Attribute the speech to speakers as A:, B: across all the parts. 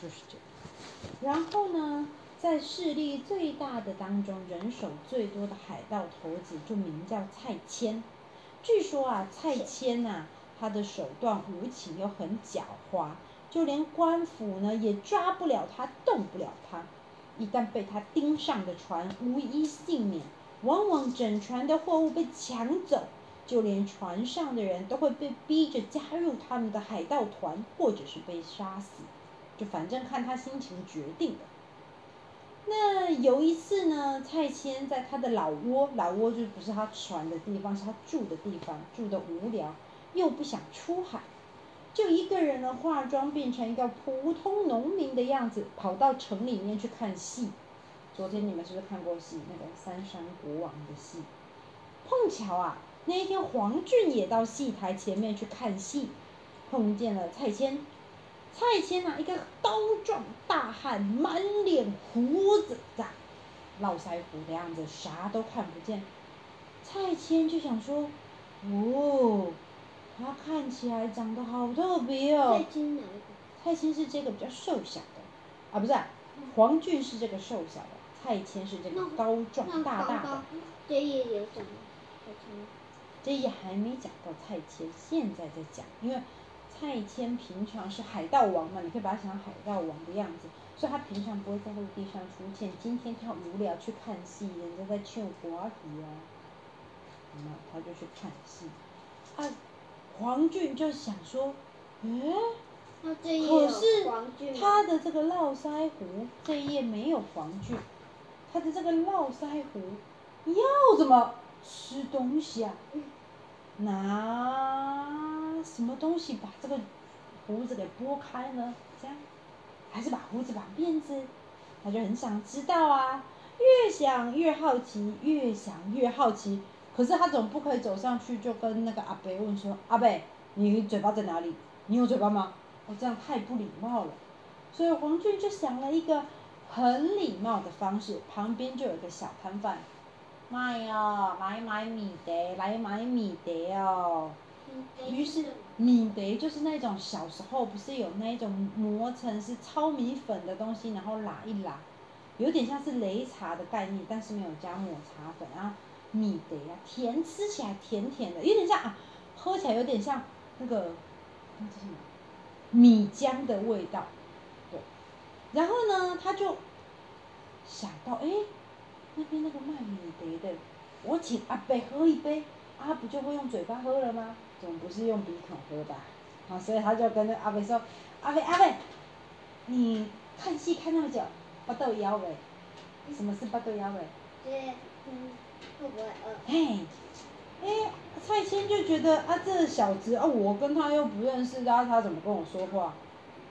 A: 就是这样。然后呢，在势力最大的当中，人手最多的海盗头子就名叫蔡牵。据说啊，蔡牵呐，他的手段无情又很狡猾，就连官府呢也抓不了他，动不了他。一旦被他盯上的船，无一幸免，往往整船的货物被抢走，就连船上的人都会被逼着加入他们的海盗团，或者是被杀死，就反正看他心情决定的。那有一次呢，蔡牵在他的老窝，老窝就不是他船的地方，是他住的地方，住得无聊，又不想出海，就一个人呢化妆变成一个普通农民的样子，跑到城里面去看戏。昨天你们是不是看过戏？那个三山国王的戏。碰巧啊，那一天黄俊也到戏台前面去看戏，碰见了蔡牵。蔡牵啊，一个高壮大汉，满脸胡子的，络腮胡的样子，啥都看不见。蔡牵就想说，哦，他看起来长得好特别哦。
B: 蔡牵哪一个？
A: 蔡牵是这个比较瘦小的，啊，不是，黄俊是这个瘦小的，蔡牵是这个高壮大大的。
B: 这也有讲吗？
A: 这也还没讲到蔡牵，现在在讲，因为。蔡牵平常是海盗王嘛，你可以把他想成海盗王的样子，所以他平常不会在陆地上出现。今天他无聊去看戏，人家在唱歌戏啊，那他就去看戏。啊，黄俊就想说，诶，可是他的这个络腮胡这一页没有黄俊，他的这个络腮胡要怎么吃东西啊？拿。什么东西把这个胡子给拨开呢？这样，还是把胡子绑辫子？他就很想知道啊，越想越好奇，越想越好奇。可是他总不可以走上去就跟那个阿伯问说：“阿伯，你嘴巴在哪里？你有嘴巴吗？”哦，这样太不礼貌了。所以黄俊就想了一个很礼貌的方式，旁边就有一个小摊贩，卖哦，来买米的，来买米的哦。于是米德就是那种小时候不是有那一种磨成是糙米粉的东西，然后拉一拉，有点像是擂茶的概念，但是没有加抹茶粉啊。米德啊，甜，吃起来甜甜的，有点像啊，喝起来有点像那个那是什么米浆的味道，对。然后呢，他就想到，哎，那边那个卖米德的，我请阿伯喝一杯，阿伯不就会用嘴巴喝了吗？总不是用鼻孔喝吧？啊，所以他就跟那阿伯说：“阿伯阿伯，你看戏看那么久，巴肚枵未？什么是巴肚枵未？”
B: 对，嗯，会不会饿？
A: 嘿，哎，蔡牵就觉得啊，这小子啊，我跟他又不认识，然后他怎么跟我说话？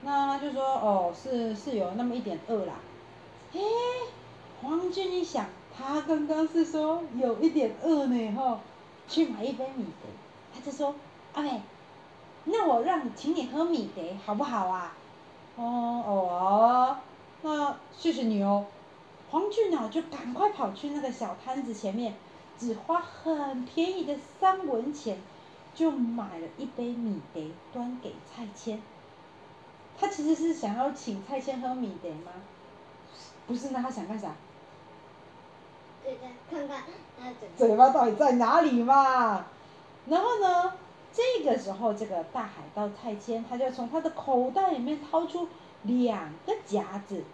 A: 那他就说：“哦，是是有那么一点饿啦。”哎，黄俊一想，他刚刚是说有一点饿呢，吼，去买一杯米的。他就说：“阿妹，那我让你请你喝米德好不好啊？”哦哦，那谢谢你哦。黄俊呢就赶快跑去那个小摊子前面，只花很便宜的三文钱，就买了一杯米德端给蔡谦。他其实是想要请蔡谦喝米德吗？不是，那他想干啥？
B: 看看
A: 嘴巴到底在哪里嘛？然后呢，这个时候，这个大海盗蔡牵，他就从他的口袋里面掏出两个夹子，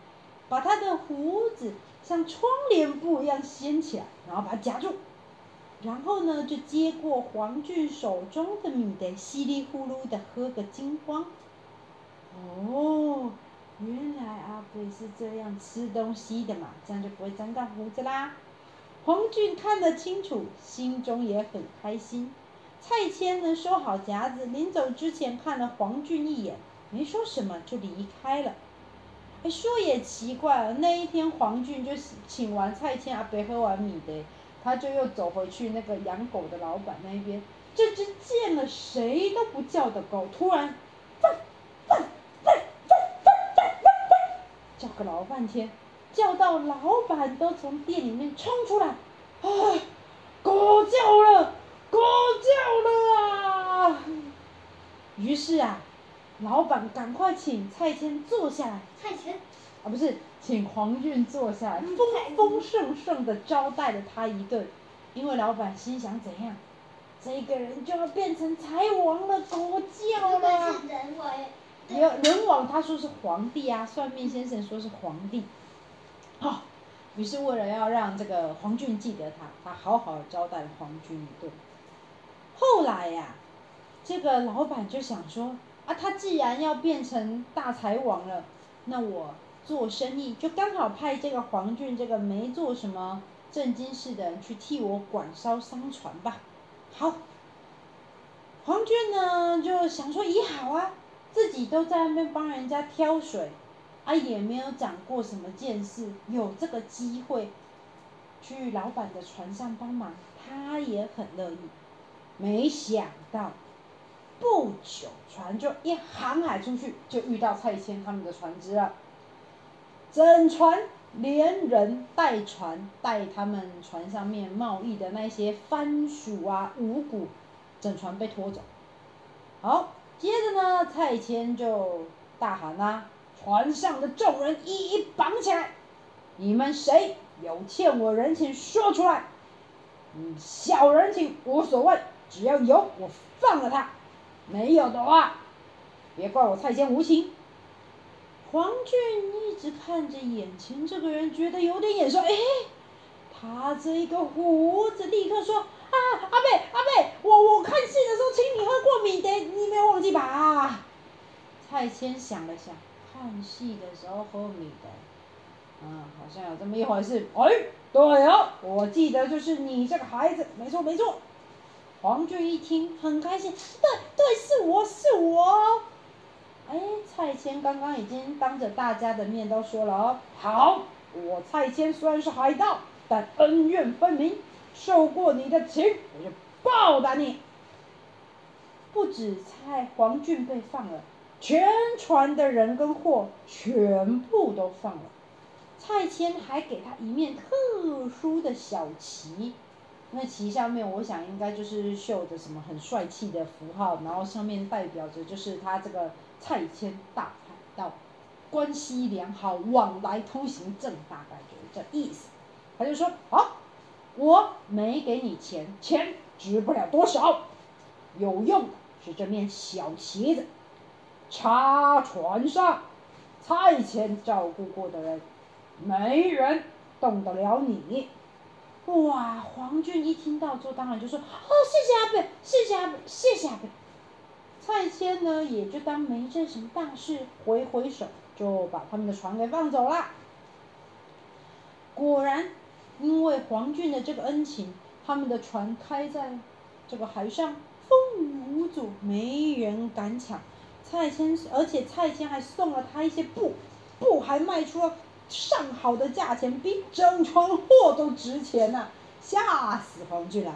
A: 把他的胡子像窗帘布一样掀起来，然后把它夹住，然后呢，就接过黄俊手中的米的，稀里呼噜的喝个精光。哦，原来阿贵是这样吃东西的嘛，这样就不会沾到胡子啦。黄俊看得清楚，心中也很开心。蔡谦呢，收好夹子，临走之前看了黄俊一眼，没说什么就离开了。哎，说也奇怪，那一天黄俊就请完蔡谦阿伯喝完米的，他就又走回去那个养狗的老板那边。这只见了谁都不叫的狗，突然汪，汪汪汪汪汪汪叫个老半天，叫到老板都从店里面冲出来，啊，狗叫了。狗叫了啊！于是啊，老板赶快请蔡牵坐下来。
B: 蔡牵
A: 啊，不是，请黄俊坐下来，丰丰盛盛的招待了他一顿。因为老板心想怎样，这个人就要变成财王了，狗叫了。
B: 人
A: 王。人王他说是皇帝啊，算命先生说是皇帝。好、于是为了要让这个黄俊记得他，他好好招待黄俊一顿。后来呀、这个老板就想说啊，他既然要变成大财王了，那我做生意就刚好派这个黄俊这个没做什么正经事的人去替我管烧商船吧。好，黄俊呢就想说也好啊，自己都在那边帮人家挑水，啊也没有长过什么见识，有这个机会去老板的船上帮忙，他也很乐意。没想到，不久船就一航海出去，就遇到蔡牵他们的船只了。整船连人带船带他们船上面贸易的那些番薯啊、五谷，整船被拖走。好，接着呢，蔡牵就大喊啦、：“船上的众人一一绑起来！你们谁有欠我人情，说出来。嗯，小人情无所谓。”只要有，我放了他；没有的话，别怪我蔡牵无情。黄俊一直看着眼前这个人，觉得有点眼熟。哎，他这个胡子，立刻说：“啊，阿贝，阿贝，我我看戏的时候请你喝过米的，你没有忘记吧？”蔡牵想了想，看戏的时候喝米的，嗯，好像有这么一回事。哎，对啊，我记得就是你这个孩子，没错没错。黄俊一听很开心，对对，是我是我。哎，蔡谦刚刚已经当着大家的面都说了哦，好，我蔡谦虽然是海盗，但恩怨分明，受过你的情，我就报答你。不止蔡黄俊被放了，全船的人跟货全部都放了。蔡牵还给他一面特殊的小旗。那旗上面，我想应该就是绣着什么很帅气的符号，然后上面代表着就是他这个蔡牵大海盗，关系良好，往来通行证，大概就是这意思。他就说：好，我没给你钱，钱值不了多少，有用的是这面小旗子，插船上，蔡牵照顾过的人，没人动得了你。哇！黄俊一听到之后，当然就说：“哦，谢谢阿贝，谢谢阿贝，谢谢阿贝。”蔡谦呢，也就当没这什么大事，挥挥手就把他们的船给放走了。果然，因为黄俊的这个恩情，他们的船开在这个海上，风雨无阻，没人敢抢。蔡牵，而且蔡牵还送了他一些布，布还卖出了。上好的价钱比整船货都值钱呐、吓死黄俊了。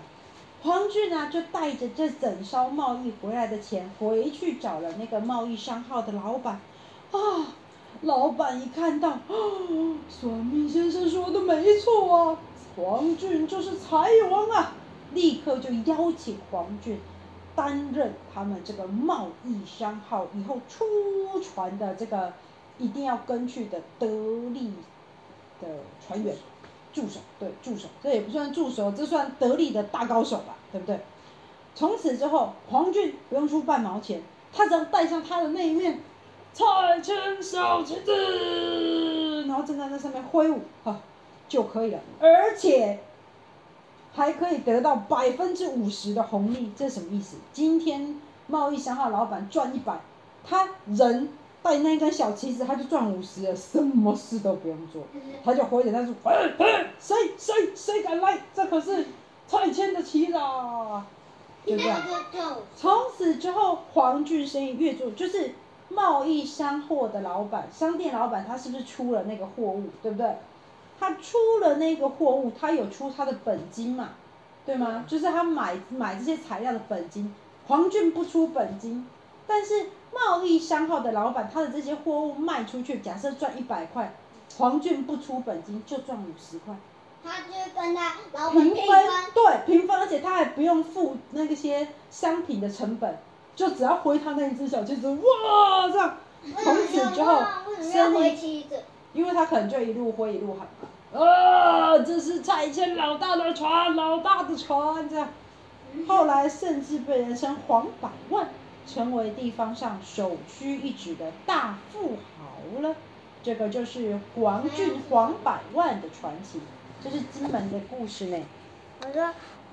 A: 黄俊呢、就带着这整艘贸易回来的钱回去找了那个贸易商号的老板。啊，老板一看到，啊，算命先生说的没错啊，黄俊就是财王啊，立刻就邀请黄俊担任他们这个贸易商号以后出船的这个。一定要跟去的得力的船员，助手，对，助手，这也不算助手，这算得力的大高手吧，对不对？从此之后，黄俊不用出半毛钱，他只要带上他的那一面蔡牵小旗子，然后站在那上面挥舞，哈，就可以了，而且还可以得到百分之五十的红利，这是什么意思？今天贸易商号老板赚一百，他人。带那根小旗子，他就赚五十了，什么事都不用做，他就挥着他说：“哎哎，谁谁谁敢来？这可是蔡牵的旗子啊！”就这样。从此之后，黄俊生意越做，就是贸易商货的老板，商店老板，他是不是出了那个货物，对不对？他出了那个货物，他有出他的本金嘛，对吗？就是他买买这些材料的本金，黄俊不出本金，但是。贸易商号的老板，他的这些货物卖出去，假设赚一百块，黄俊不出本金就赚五十块。
B: 他就跟他老板
A: 平分，对，平分，而且他还不用付那些商品的成本，就只要挥他那一只小旗子，哇，这样，从此之后，生意，因为他可能就一路挥一路喊嘛，啊，这是拆迁老大的船，老大的船，这样，后来甚至被人称黄百万，成为地方上首屈一指的大富豪了。这个就是黄俊黄百万的传奇，这是金门的故事呢。
B: 我说。